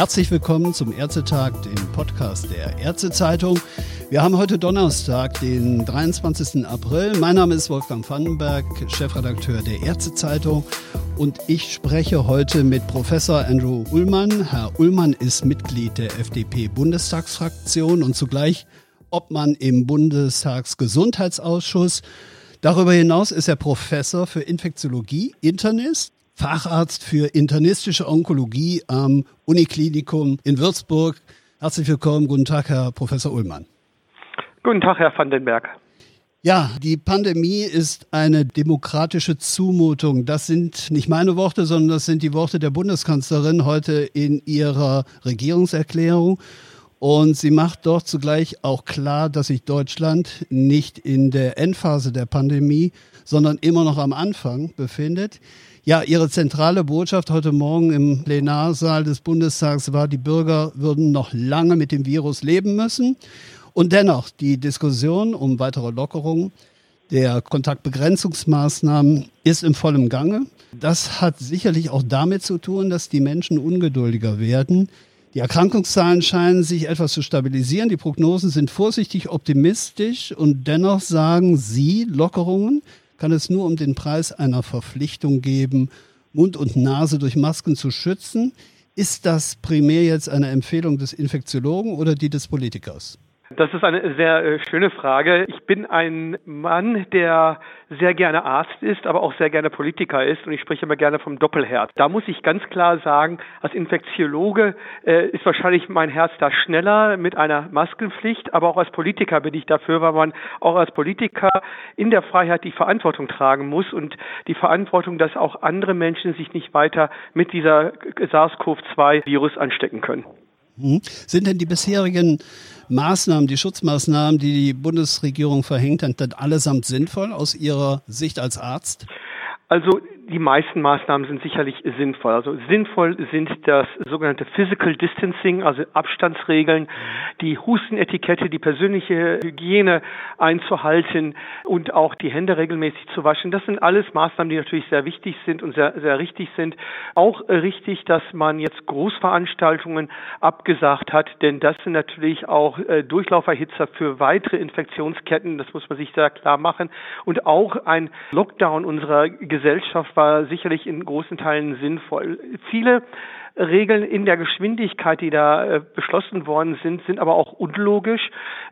Herzlich willkommen zum Ärztetag, dem Podcast der Ärztezeitung. Wir haben heute Donnerstag, den 23. April. Mein Name ist Wolfgang Vandenberg, Chefredakteur der Ärztezeitung und ich spreche heute mit Professor Andrew Ullmann. Herr Ullmann ist Mitglied der FDP-Bundestagsfraktion und zugleich Obmann im Bundestagsgesundheitsausschuss. Darüber hinaus ist er Professor für Infektiologie, Internist Facharzt für internistische Onkologie am Uniklinikum in Würzburg. Herzlich willkommen. Guten Tag, Herr Professor Ullmann. Guten Tag, Herr van den Berg. Ja, die Pandemie ist eine demokratische Zumutung. Das sind nicht meine Worte, sondern das sind die Worte der Bundeskanzlerin heute in ihrer Regierungserklärung. Und sie macht dort zugleich auch klar, dass sich Deutschland nicht in der Endphase der Pandemie, sondern immer noch am Anfang befindet. Ja, Ihre zentrale Botschaft heute Morgen im Plenarsaal des Bundestags war, die Bürger würden noch lange mit dem Virus leben müssen. Und dennoch, die Diskussion um weitere Lockerungen der Kontaktbegrenzungsmaßnahmen ist im vollen Gange. Das hat sicherlich auch damit zu tun, dass die Menschen ungeduldiger werden. Die Erkrankungszahlen scheinen sich etwas zu stabilisieren. Die Prognosen sind vorsichtig optimistisch und dennoch sagen Sie, Lockerungen kann es nur um den Preis einer Verpflichtung geben, Mund und Nase durch Masken zu schützen. Ist das primär jetzt eine Empfehlung des Infektiologen oder die des Politikers? Das ist eine sehr äh, schöne Frage. Ich bin ein Mann, der sehr gerne Arzt ist, aber auch sehr gerne Politiker ist und ich spreche immer gerne vom Doppelherz. Da muss ich ganz klar sagen, als Infektiologe äh, ist wahrscheinlich mein Herz da schneller mit einer Maskenpflicht, aber auch als Politiker bin ich dafür, weil man auch als Politiker in der Freiheit die Verantwortung tragen muss und die Verantwortung, dass auch andere Menschen sich nicht weiter mit dieser SARS-CoV-2-Virus anstecken können. Hm. Sind denn die bisherigen Maßnahmen, die Schutzmaßnahmen, die die Bundesregierung verhängt hat, dann allesamt sinnvoll aus Ihrer Sicht als Arzt? Also die meisten Maßnahmen sind sicherlich sinnvoll. Also sinnvoll sind das sogenannte Physical Distancing, also Abstandsregeln, die Hustenetikette, die persönliche Hygiene einzuhalten und auch die Hände regelmäßig zu waschen. Das sind alles Maßnahmen, die natürlich sehr wichtig sind und sehr, sehr richtig sind. Auch richtig, dass man jetzt Großveranstaltungen abgesagt hat, denn das sind natürlich auch äh, Durchlauferhitzer für weitere Infektionsketten. Das muss man sich sehr klar machen. Und auch ein Lockdown unserer Gesellschaft war sicherlich in großen Teilen sinnvoll. Viele Regeln in der Geschwindigkeit, die da äh, beschlossen worden sind, sind aber auch unlogisch.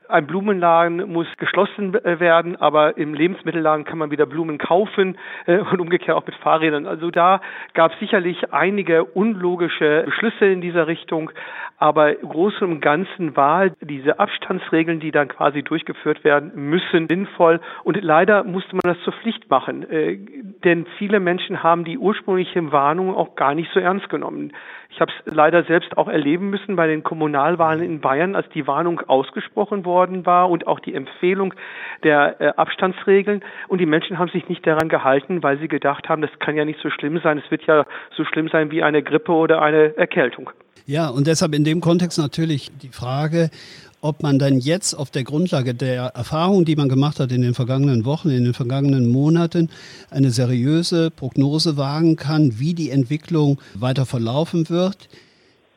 Ein Blumenladen muss geschlossen äh, werden, aber im Lebensmittelladen kann man wieder Blumen kaufen äh, und umgekehrt auch mit Fahrrädern. Also da gab es sicherlich einige unlogische Beschlüsse in dieser Richtung, aber im Großen und Ganzen war diese Abstandsregeln, die dann quasi durchgeführt werden müssen, sinnvoll und leider musste man das zur Pflicht machen, denn viele Menschen haben die ursprüngliche Warnung auch gar nicht so ernst genommen. Ich habe es leider selbst auch erleben müssen bei den Kommunalwahlen in Bayern, als die Warnung ausgesprochen worden war und auch die Empfehlung der äh, Abstandsregeln. Und die Menschen haben sich nicht daran gehalten, weil sie gedacht haben, das kann ja nicht so schlimm sein. Es wird ja so schlimm sein wie eine Grippe oder eine Erkältung. Ja, und deshalb in dem Kontext natürlich die Frage, ob man dann jetzt auf der Grundlage der Erfahrung, die man gemacht hat in den vergangenen Wochen, in den vergangenen Monaten, eine seriöse Prognose wagen kann, wie die Entwicklung weiter verlaufen wird.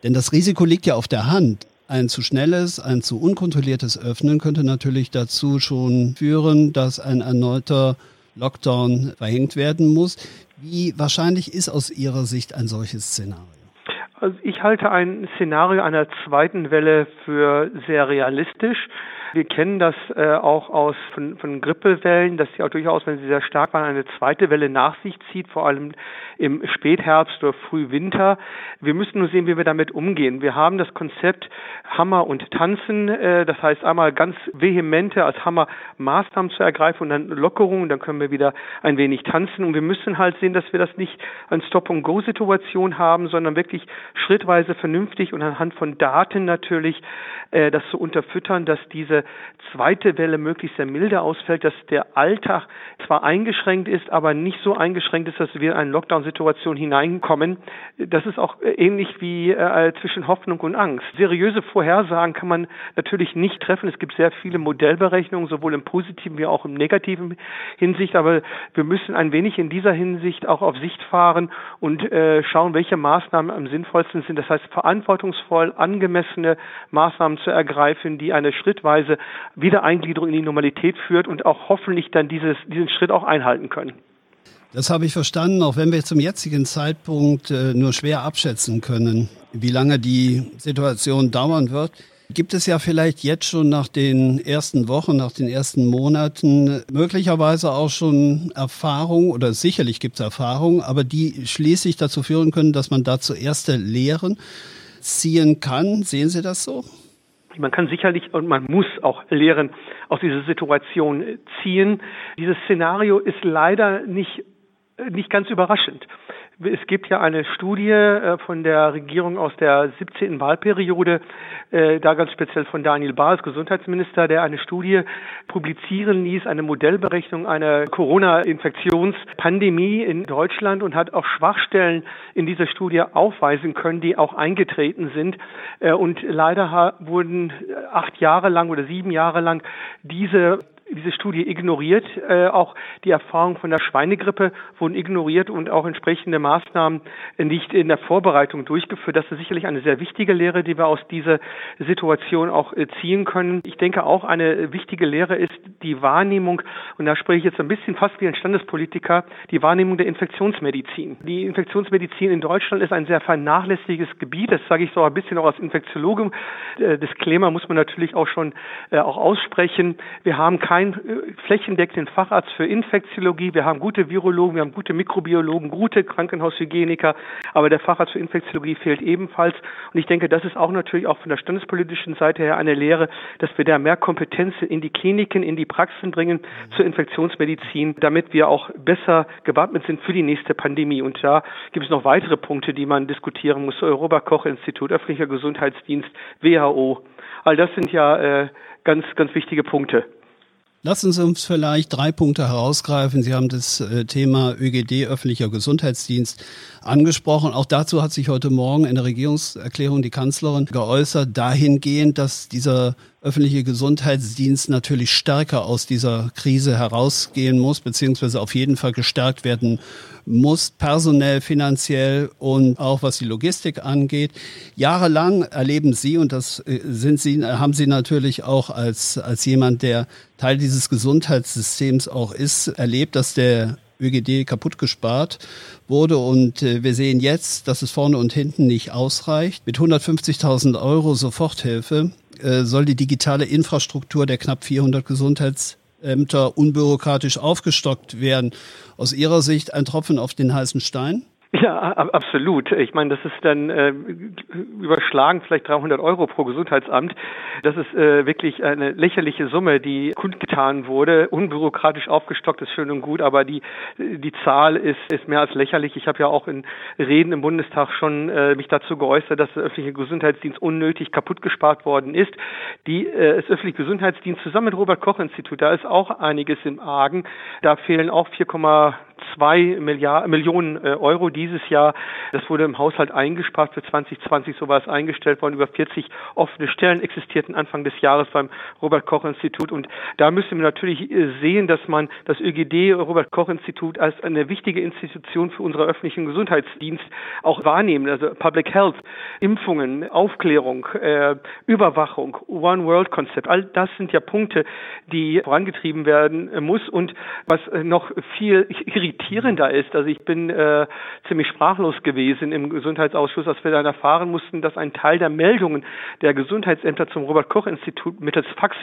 Denn das Risiko liegt ja auf der Hand. Ein zu schnelles, ein zu unkontrolliertes Öffnen könnte natürlich dazu schon führen, dass ein erneuter Lockdown verhängt werden muss. Wie wahrscheinlich ist aus Ihrer Sicht ein solches Szenario? Also ich halte ein Szenario einer zweiten Welle für sehr realistisch. Wir kennen das äh, auch aus von, von Grippewellen, dass sie auch durchaus, wenn sie sehr stark waren, eine zweite Welle nach sich zieht, vor allem im Spätherbst oder Frühwinter. Wir müssen nur sehen, wie wir damit umgehen. Wir haben das Konzept Hammer und Tanzen, äh, das heißt einmal ganz vehemente als Hammer Maßnahmen zu ergreifen und dann Lockerungen, dann können wir wieder ein wenig tanzen und wir müssen halt sehen, dass wir das nicht eine Stop-and-Go-Situation haben, sondern wirklich schrittweise vernünftig und anhand von Daten natürlich äh, das zu unterfüttern, dass diese zweite Welle möglichst sehr milde ausfällt, dass der Alltag zwar eingeschränkt ist, aber nicht so eingeschränkt ist, dass wir in eine Lockdown-Situation hineinkommen. Das ist auch ähnlich wie äh, zwischen Hoffnung und Angst. Seriöse Vorhersagen kann man natürlich nicht treffen. Es gibt sehr viele Modellberechnungen, sowohl im positiven wie auch im negativen Hinsicht, aber wir müssen ein wenig in dieser Hinsicht auch auf Sicht fahren und äh, schauen, welche Maßnahmen am sinnvollsten sind. Das heißt, verantwortungsvoll angemessene Maßnahmen zu ergreifen, die eine schrittweise Wiedereingliederung in die Normalität führt und auch hoffentlich dann dieses, diesen Schritt auch einhalten können. Das habe ich verstanden, auch wenn wir zum jetzigen Zeitpunkt äh, nur schwer abschätzen können, wie lange die Situation dauern wird. Gibt es ja vielleicht jetzt schon nach den ersten Wochen, nach den ersten Monaten möglicherweise auch schon Erfahrungen oder sicherlich gibt es Erfahrungen, aber die schließlich dazu führen können, dass man dazu erste Lehren ziehen kann. Sehen Sie das so? Man kann sicherlich und man muss auch Lehren aus dieser Situation ziehen. Dieses Szenario ist leider nicht nicht ganz überraschend. Es gibt ja eine Studie äh, von der Regierung aus der 17. Wahlperiode, äh, da ganz speziell von Daniel Baas, Gesundheitsminister, der eine Studie publizieren ließ, eine Modellberechnung einer Corona-Infektionspandemie in Deutschland und hat auch Schwachstellen in dieser Studie aufweisen können, die auch eingetreten sind. Äh, und leider wurden acht Jahre lang oder sieben Jahre lang diese diese Studie ignoriert. Äh, auch die Erfahrungen von der Schweinegrippe wurden ignoriert und auch entsprechende Maßnahmen nicht in der Vorbereitung durchgeführt. Das ist sicherlich eine sehr wichtige Lehre, die wir aus dieser Situation auch äh, ziehen können. Ich denke auch eine wichtige Lehre ist die Wahrnehmung, und da spreche ich jetzt ein bisschen fast wie ein Standespolitiker, die Wahrnehmung der Infektionsmedizin. Die Infektionsmedizin in Deutschland ist ein sehr vernachlässiges Gebiet. Das sage ich so ein bisschen auch als Infektiologe. Äh, Disclaimer muss man natürlich auch schon äh, auch aussprechen. Wir haben kein keinen äh, flächendeckenden Facharzt für Infektiologie. Wir haben gute Virologen, wir haben gute Mikrobiologen, gute Krankenhaushygieniker, aber der Facharzt für Infektiologie fehlt ebenfalls. Und ich denke, das ist auch natürlich auch von der standespolitischen Seite her eine Lehre, dass wir da mehr Kompetenz in die Kliniken, in die Praxen bringen zur Infektionsmedizin, damit wir auch besser gewappnet sind für die nächste Pandemie. Und da gibt es noch weitere Punkte, die man diskutieren muss. Robert Koch Institut, öffentlicher Gesundheitsdienst, WHO. All das sind ja äh, ganz, ganz wichtige Punkte. Lassen Sie uns vielleicht drei Punkte herausgreifen. Sie haben das äh, Thema ÖGD, öffentlicher Gesundheitsdienst, angesprochen. Auch dazu hat sich heute Morgen in der Regierungserklärung die Kanzlerin geäußert, dahingehend, dass dieser öffentliche Gesundheitsdienst natürlich stärker aus dieser Krise herausgehen muss, beziehungsweise auf jeden Fall gestärkt werden muss, personell, finanziell und auch was die Logistik angeht. Jahrelang erleben Sie, und das äh, sind Sie, haben Sie natürlich auch als, als jemand, der Teil dieses Gesundheitssystems auch ist, erlebt, dass der ÖGD kaputt gespart wurde. Und äh, wir sehen jetzt, dass es vorne und hinten nicht ausreicht. Mit 150.000 Euro Soforthilfe äh, soll die digitale Infrastruktur der knapp 400 Gesundheitsämter unbürokratisch aufgestockt werden. Aus Ihrer Sicht ein Tropfen auf den heißen Stein? Ja, absolut. Ich meine, das ist dann äh, überschlagen vielleicht 300 Euro pro Gesundheitsamt. Das ist äh, wirklich eine lächerliche Summe, die kundgetan wurde. Unbürokratisch aufgestockt ist schön und gut, aber die die Zahl ist ist mehr als lächerlich. Ich habe ja auch in Reden im Bundestag schon äh, mich dazu geäußert, dass der öffentliche Gesundheitsdienst unnötig kaputt gespart worden ist. Die äh, das öffentliche Gesundheitsdienst zusammen mit Robert Koch Institut, da ist auch einiges im Argen. Da fehlen auch 4, zwei Milliarden, Millionen äh, Euro dieses Jahr. Das wurde im Haushalt eingespart für 2020, so war es eingestellt worden. Über 40 offene Stellen existierten Anfang des Jahres beim Robert Koch Institut. Und da müssen wir natürlich äh, sehen, dass man das ÖGD, Robert Koch Institut, als eine wichtige Institution für unseren öffentlichen Gesundheitsdienst auch wahrnehmen. Also Public Health, Impfungen, Aufklärung, äh, Überwachung, One World Konzept. All das sind ja Punkte, die vorangetrieben werden muss. Und was noch viel irritierender irritierender ist. Also ich bin äh, ziemlich sprachlos gewesen im Gesundheitsausschuss, als wir dann erfahren mussten, dass ein Teil der Meldungen der Gesundheitsämter zum Robert Koch Institut mittels Fax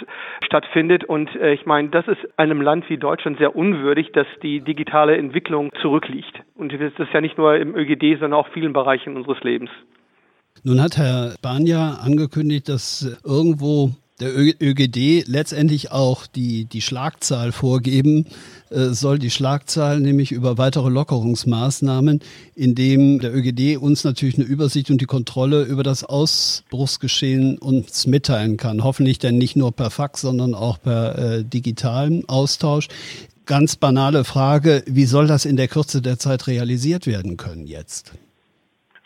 stattfindet. Und äh, ich meine, das ist einem Land wie Deutschland sehr unwürdig, dass die digitale Entwicklung zurückliegt. Und das ist ja nicht nur im ÖGD, sondern auch vielen Bereichen unseres Lebens. Nun hat Herr Banja angekündigt, dass irgendwo der ÖGD letztendlich auch die, die Schlagzahl vorgeben äh, soll, die Schlagzahl nämlich über weitere Lockerungsmaßnahmen, indem der ÖGD uns natürlich eine Übersicht und die Kontrolle über das Ausbruchsgeschehen uns mitteilen kann. Hoffentlich dann nicht nur per Fax, sondern auch per äh, digitalen Austausch. Ganz banale Frage, wie soll das in der Kürze der Zeit realisiert werden können jetzt?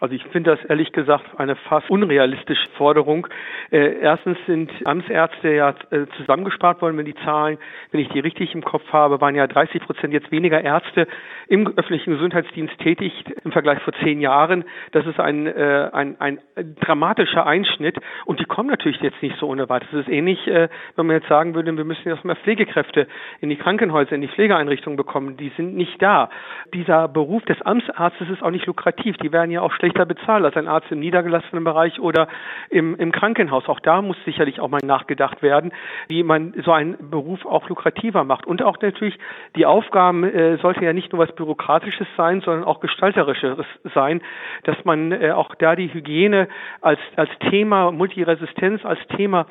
Also ich finde das ehrlich gesagt eine fast unrealistische Forderung. Äh, erstens sind Amtsärzte ja äh, zusammengespart worden, wenn die Zahlen, wenn ich die richtig im Kopf habe, waren ja 30 Prozent jetzt weniger Ärzte im öffentlichen Gesundheitsdienst tätig im Vergleich vor zehn Jahren. Das ist ein, äh, ein, ein dramatischer Einschnitt und die kommen natürlich jetzt nicht so ohne weiteres. Das ist ähnlich, äh, wenn man jetzt sagen würde, wir müssen mehr Pflegekräfte in die Krankenhäuser, in die Pflegeeinrichtungen bekommen. Die sind nicht da. Dieser Beruf des Amtsarztes ist auch nicht lukrativ. Die werden ja auch schlecht schlechter bezahlt als ein Arzt im niedergelassenen Bereich oder im, im Krankenhaus. Auch da muss sicherlich auch mal nachgedacht werden, wie man so einen Beruf auch lukrativer macht. Und auch natürlich die Aufgaben äh, sollte ja nicht nur was Bürokratisches sein, sondern auch Gestalterisches sein, dass man äh, auch da die Hygiene als, als Thema, Multiresistenz als Thema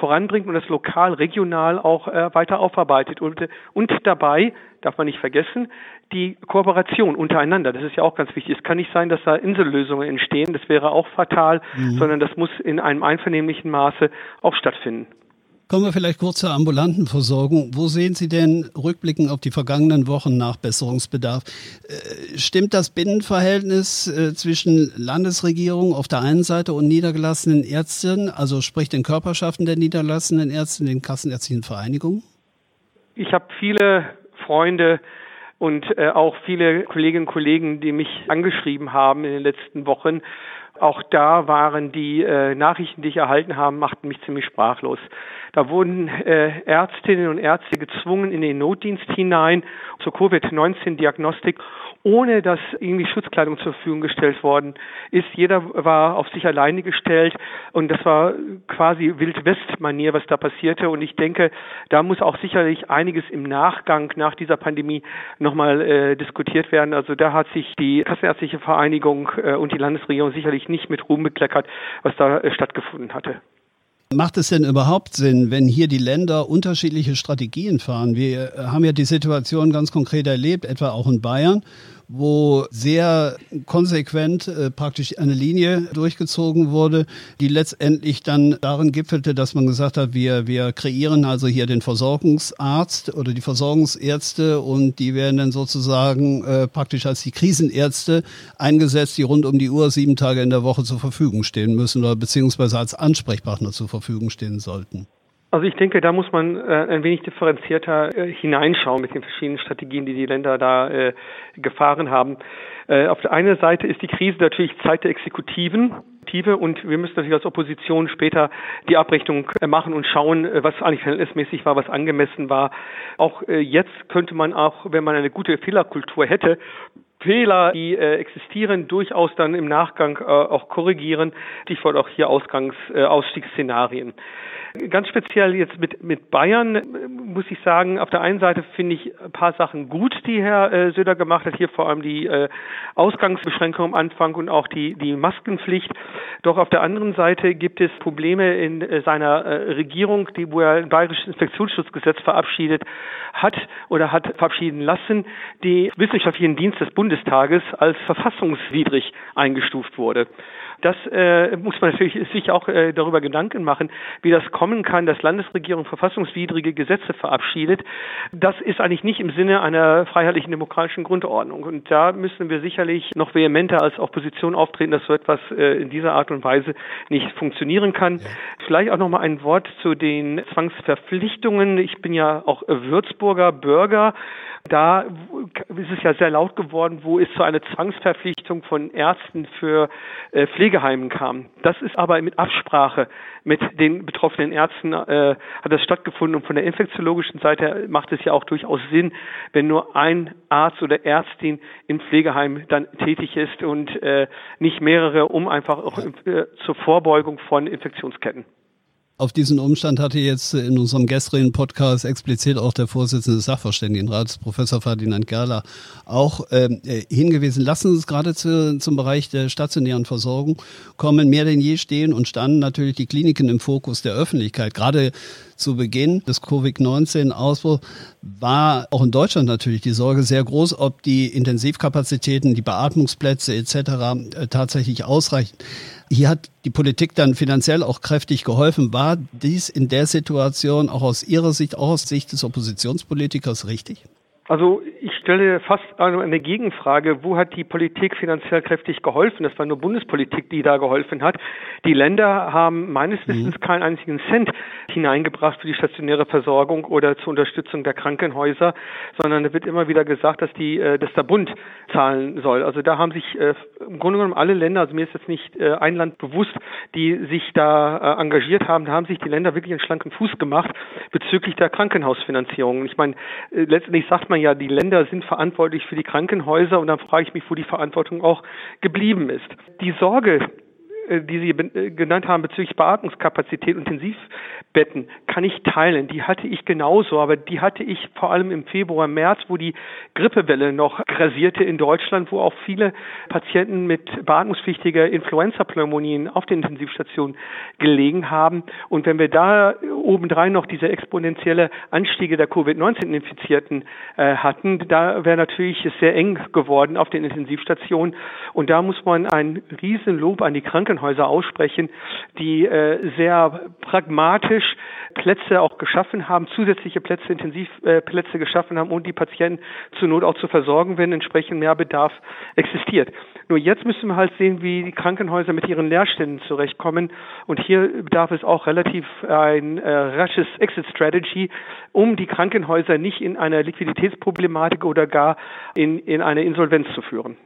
voranbringt und das lokal, regional auch äh, weiter aufarbeitet und, und dabei darf man nicht vergessen, die Kooperation untereinander. Das ist ja auch ganz wichtig. Es kann nicht sein, dass da Insellösungen entstehen. Das wäre auch fatal, mhm. sondern das muss in einem einvernehmlichen Maße auch stattfinden. Kommen wir vielleicht kurz zur ambulanten Versorgung. Wo sehen Sie denn rückblickend auf die vergangenen Wochen Nachbesserungsbedarf? Äh, stimmt das Binnenverhältnis äh, zwischen Landesregierung auf der einen Seite und niedergelassenen Ärzten, also sprich den Körperschaften der niedergelassenen Ärzte, den kassenärztlichen Vereinigungen? Ich habe viele Freunde und äh, auch viele Kolleginnen und Kollegen, die mich angeschrieben haben in den letzten Wochen. Auch da waren die äh, Nachrichten, die ich erhalten habe, machten mich ziemlich sprachlos. Da wurden äh, Ärztinnen und Ärzte gezwungen in den Notdienst hinein zur Covid-19-Diagnostik ohne dass irgendwie Schutzkleidung zur Verfügung gestellt worden ist. Jeder war auf sich alleine gestellt und das war quasi Wildwest-Manier, was da passierte. Und ich denke, da muss auch sicherlich einiges im Nachgang nach dieser Pandemie nochmal äh, diskutiert werden. Also da hat sich die Kassenärztliche Vereinigung äh, und die Landesregierung sicherlich nicht mit Ruhm bekleckert, was da äh, stattgefunden hatte. Macht es denn überhaupt Sinn, wenn hier die Länder unterschiedliche Strategien fahren? Wir haben ja die Situation ganz konkret erlebt, etwa auch in Bayern, wo sehr konsequent äh, praktisch eine Linie durchgezogen wurde, die letztendlich dann darin gipfelte, dass man gesagt hat, wir, wir kreieren also hier den Versorgungsarzt oder die Versorgungsärzte und die werden dann sozusagen äh, praktisch als die Krisenärzte eingesetzt, die rund um die Uhr sieben Tage in der Woche zur Verfügung stehen müssen oder beziehungsweise als Ansprechpartner zur Verfügung stehen sollten. Also ich denke, da muss man äh, ein wenig differenzierter äh, hineinschauen mit den verschiedenen Strategien, die die Länder da äh, gefahren haben. Äh, auf der einen Seite ist die Krise natürlich Zeit der Exekutiven und wir müssen natürlich als Opposition später die Abrechnung äh, machen und schauen, äh, was eigentlich verhältnismäßig war, was angemessen war. Auch äh, jetzt könnte man auch, wenn man eine gute Fehlerkultur hätte, Fehler, die äh, existieren, durchaus dann im Nachgang äh, auch korrigieren. Stichwort auch hier Ausgangs, äh, Ausstiegsszenarien. Ganz speziell jetzt mit, mit Bayern äh, muss ich sagen, auf der einen Seite finde ich ein paar Sachen gut, die Herr äh, Söder gemacht hat. Hier vor allem die äh, Ausgangsbeschränkung am Anfang und auch die, die Maskenpflicht. Doch auf der anderen Seite gibt es Probleme in äh, seiner äh, Regierung, die, wo er ein bayerisches Infektionsschutzgesetz verabschiedet hat oder hat verabschieden lassen, die wissenschaftlichen Dienst des Bundestages als verfassungswidrig eingestuft wurde. Das äh, muss man natürlich sich auch äh, darüber Gedanken machen, wie das kommen kann, dass Landesregierung verfassungswidrige Gesetze verabschiedet. Das ist eigentlich nicht im Sinne einer freiheitlichen demokratischen Grundordnung. Und da müssen wir sicherlich noch vehementer als Opposition auftreten, dass so etwas äh, in dieser Art und Weise nicht funktionieren kann. Ja. Vielleicht auch noch mal ein Wort zu den Zwangsverpflichtungen. Ich bin ja auch Würzburger Bürger. Da ist es ja sehr laut geworden, wo es zu einer Zwangsverpflichtung von Ärzten für äh, Pflegeheimen kam. Das ist aber mit Absprache mit den betroffenen Ärzten äh, hat das stattgefunden und von der infektiologischen Seite macht es ja auch durchaus Sinn, wenn nur ein Arzt oder Ärztin im Pflegeheim dann tätig ist und äh, nicht mehrere, um einfach auch äh, zur Vorbeugung von Infektionsketten. Auf diesen Umstand hatte jetzt in unserem gestrigen Podcast explizit auch der Vorsitzende des Sachverständigenrats, Professor Ferdinand Gerler, auch ähm, äh, hingewiesen. Lassen Sie uns gerade zu, zum Bereich der stationären Versorgung kommen. Mehr denn je stehen und standen natürlich die Kliniken im Fokus der Öffentlichkeit. Gerade zu Beginn des Covid-19-Ausbruchs war auch in Deutschland natürlich die Sorge sehr groß, ob die Intensivkapazitäten, die Beatmungsplätze etc. Äh, tatsächlich ausreichen. Hier hat die Politik dann finanziell auch kräftig geholfen. War dies in der Situation auch aus Ihrer Sicht, auch aus Sicht des Oppositionspolitikers richtig? Also ich stelle fast eine Gegenfrage, wo hat die Politik finanziell kräftig geholfen? Das war nur Bundespolitik, die da geholfen hat. Die Länder haben meines mhm. Wissens keinen einzigen Cent hineingebracht für die stationäre Versorgung oder zur Unterstützung der Krankenhäuser, sondern es wird immer wieder gesagt, dass die, äh, dass der Bund zahlen soll. Also da haben sich äh, im Grunde genommen alle Länder, also mir ist jetzt nicht äh, ein Land bewusst, die sich da engagiert haben, da haben sich die Länder wirklich einen schlanken Fuß gemacht bezüglich der Krankenhausfinanzierung. Ich meine, letztendlich sagt man ja, die Länder sind verantwortlich für die Krankenhäuser und dann frage ich mich, wo die Verantwortung auch geblieben ist. Die Sorge, die Sie äh, genannt haben bezüglich Beatmungskapazität, Intensivbetten, kann ich teilen. Die hatte ich genauso, aber die hatte ich vor allem im Februar, März, wo die Grippewelle noch grasierte in Deutschland, wo auch viele Patienten mit beatmungspflichtiger Influenza-Pneumonien auf den Intensivstationen gelegen haben. Und wenn wir da obendrein noch diese exponentielle Anstiege der Covid-19-Infizierten äh, hatten, da wäre natürlich es sehr eng geworden auf den Intensivstationen. Und da muss man ein Riesenlob an die Krankenhäuser Krankenhäuser aussprechen, die äh, sehr pragmatisch Plätze auch geschaffen haben, zusätzliche Plätze, Intensivplätze äh, geschaffen haben, um die Patienten zur Not auch zu versorgen, wenn entsprechend mehr Bedarf existiert. Nur jetzt müssen wir halt sehen, wie die Krankenhäuser mit ihren Leerständen zurechtkommen. Und hier bedarf es auch relativ ein äh, rasches Exit Strategy, um die Krankenhäuser nicht in eine Liquiditätsproblematik oder gar in, in eine Insolvenz zu führen.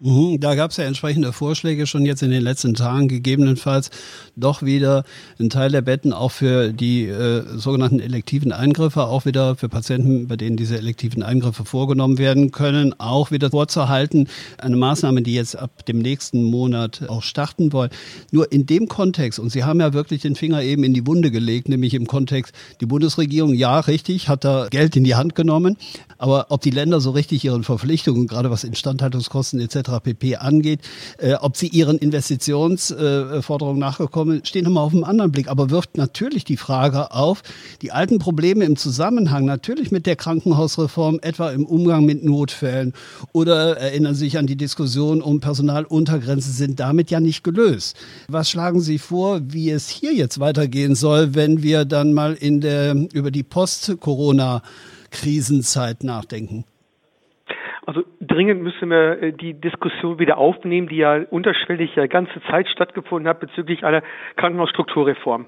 Mhm, da gab es ja entsprechende Vorschläge schon jetzt in den letzten Tagen, gegebenenfalls doch wieder einen Teil der Betten auch für die äh, sogenannten elektiven Eingriffe, auch wieder für Patienten, bei denen diese elektiven Eingriffe vorgenommen werden können, auch wieder vorzuhalten. Eine Maßnahme, die jetzt ab dem nächsten Monat auch starten wollen. Nur in dem Kontext, und Sie haben ja wirklich den Finger eben in die Wunde gelegt, nämlich im Kontext, die Bundesregierung, ja, richtig, hat da Geld in die Hand genommen, aber ob die Länder so richtig ihren Verpflichtungen, gerade was Instandhaltungskosten etc pp. angeht, äh, ob sie ihren Investitionsforderungen äh, nachgekommen stehen nochmal auf einem anderen Blick, aber wirft natürlich die Frage auf, die alten Probleme im Zusammenhang natürlich mit der Krankenhausreform, etwa im Umgang mit Notfällen oder erinnern sich an die Diskussion um Personaluntergrenzen, sind damit ja nicht gelöst. Was schlagen Sie vor, wie es hier jetzt weitergehen soll, wenn wir dann mal in der, über die Post-Corona-Krisenzeit nachdenken? Also dringend müssen wir äh, die Diskussion wieder aufnehmen, die ja unterschwellig ja ganze Zeit stattgefunden hat bezüglich einer Krankenhausstrukturreform.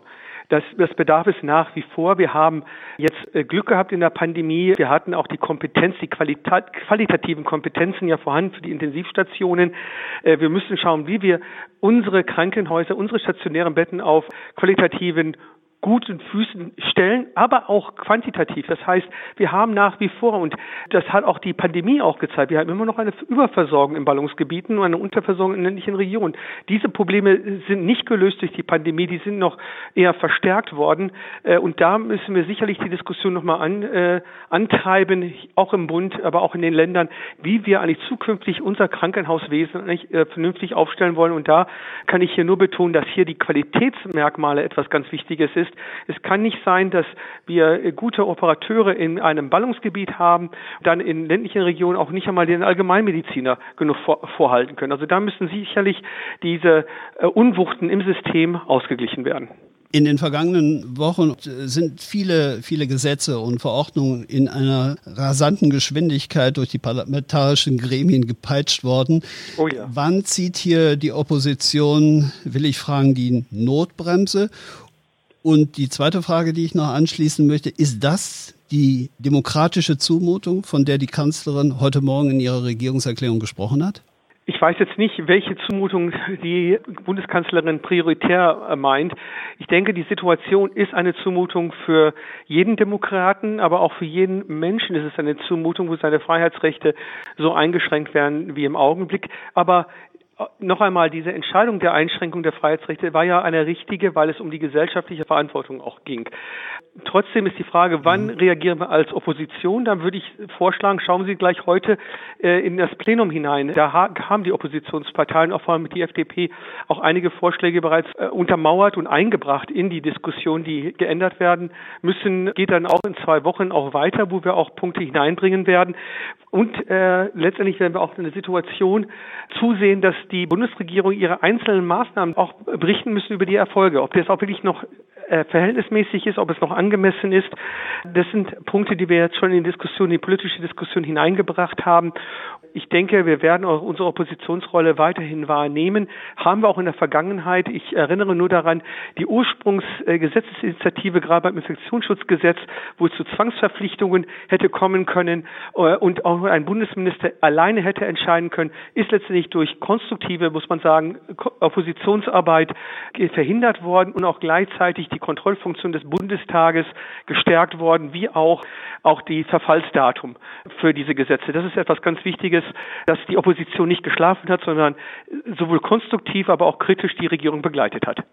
Das, das bedarf es nach wie vor. Wir haben jetzt äh, Glück gehabt in der Pandemie. Wir hatten auch die Kompetenz, die Qualita qualitativen Kompetenzen ja vorhanden für die Intensivstationen. Äh, wir müssen schauen, wie wir unsere Krankenhäuser, unsere stationären Betten auf qualitativen guten Füßen stellen, aber auch quantitativ. Das heißt, wir haben nach wie vor, und das hat auch die Pandemie auch gezeigt, wir haben immer noch eine Überversorgung in Ballungsgebieten und eine Unterversorgung in ländlichen Regionen. Diese Probleme sind nicht gelöst durch die Pandemie, die sind noch eher verstärkt worden. Äh, und da müssen wir sicherlich die Diskussion nochmal an, äh, antreiben, auch im Bund, aber auch in den Ländern, wie wir eigentlich zukünftig unser Krankenhauswesen eigentlich äh, vernünftig aufstellen wollen. Und da kann ich hier nur betonen, dass hier die Qualitätsmerkmale etwas ganz Wichtiges ist ist. Es kann nicht sein, dass wir gute Operateure in einem Ballungsgebiet haben, dann in ländlichen Regionen auch nicht einmal den Allgemeinmediziner genug vor, vorhalten können. Also da müssen sicherlich diese äh, Unwuchten im System ausgeglichen werden. In den vergangenen Wochen sind viele, viele Gesetze und Verordnungen in einer rasanten Geschwindigkeit durch die parlamentarischen Gremien gepeitscht worden. Oh ja. Wann zieht hier die Opposition, will ich fragen, die Notbremse? Und die zweite Frage, die ich noch anschließen möchte, ist das die demokratische Zumutung, von der die Kanzlerin heute Morgen in ihrer Regierungserklärung gesprochen hat? Ich weiß jetzt nicht, welche Zumutung die Bundeskanzlerin prioritär äh, meint. Ich denke, die Situation ist eine Zumutung für jeden Demokraten, aber auch für jeden Menschen ist es eine Zumutung, wo seine Freiheitsrechte so eingeschränkt werden wie im Augenblick. Aber noch einmal, diese Entscheidung der Einschränkung der Freiheitsrechte war ja eine richtige, weil es um die gesellschaftliche Verantwortung auch ging. Trotzdem ist die Frage, wann mhm. reagieren wir als Opposition? Dann würde ich vorschlagen, schauen Sie gleich heute äh, in das Plenum hinein. Da haben die Oppositionsparteien, auch vor allem die FDP, auch einige Vorschläge bereits äh, untermauert und eingebracht in die Diskussion, die geändert werden müssen. Geht dann auch in zwei Wochen auch weiter, wo wir auch Punkte hineinbringen werden. Und äh, letztendlich werden wir auch in der Situation zusehen, dass die Bundesregierung ihre einzelnen Maßnahmen auch berichten müssen über die Erfolge. Ob das auch wirklich noch äh, verhältnismäßig ist, ob es noch angemessen ist. Das sind Punkte, die wir jetzt schon in die Diskussion, in die politische Diskussion hineingebracht haben. Ich denke, wir werden auch unsere Oppositionsrolle weiterhin wahrnehmen. Haben wir auch in der Vergangenheit. Ich erinnere nur daran, die Ursprungsgesetzesinitiative gerade beim Infektionsschutzgesetz, wo es zu Zwangsverpflichtungen hätte kommen können äh, und auch ein Bundesminister alleine hätte entscheiden können, ist letztendlich durch konstruktive, muss man sagen, Oppositionsarbeit verhindert worden und auch gleichzeitig die Kontrollfunktion des Bundestages gestärkt worden, wie auch, auch die Verfallsdatum für diese Gesetze. Das ist etwas ganz Wichtiges, dass die Opposition nicht geschlafen hat, sondern sowohl konstruktiv, aber auch kritisch die Regierung begleitet hat.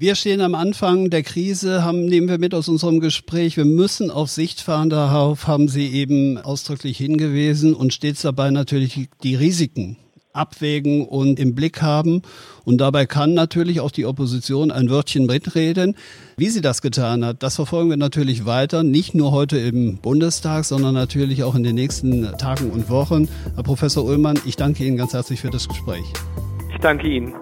Wir stehen am Anfang der Krise, haben, nehmen wir mit aus unserem Gespräch, wir müssen auf Sicht fahren, darauf haben Sie eben ausdrücklich hingewiesen und stets dabei natürlich die Risiken abwägen und im Blick haben. Und dabei kann natürlich auch die Opposition ein Wörtchen mitreden. Wie sie das getan hat, das verfolgen wir natürlich weiter, nicht nur heute im Bundestag, sondern natürlich auch in den nächsten Tagen und Wochen. Herr Professor Ullmann, ich danke Ihnen ganz herzlich für das Gespräch. Ich danke Ihnen.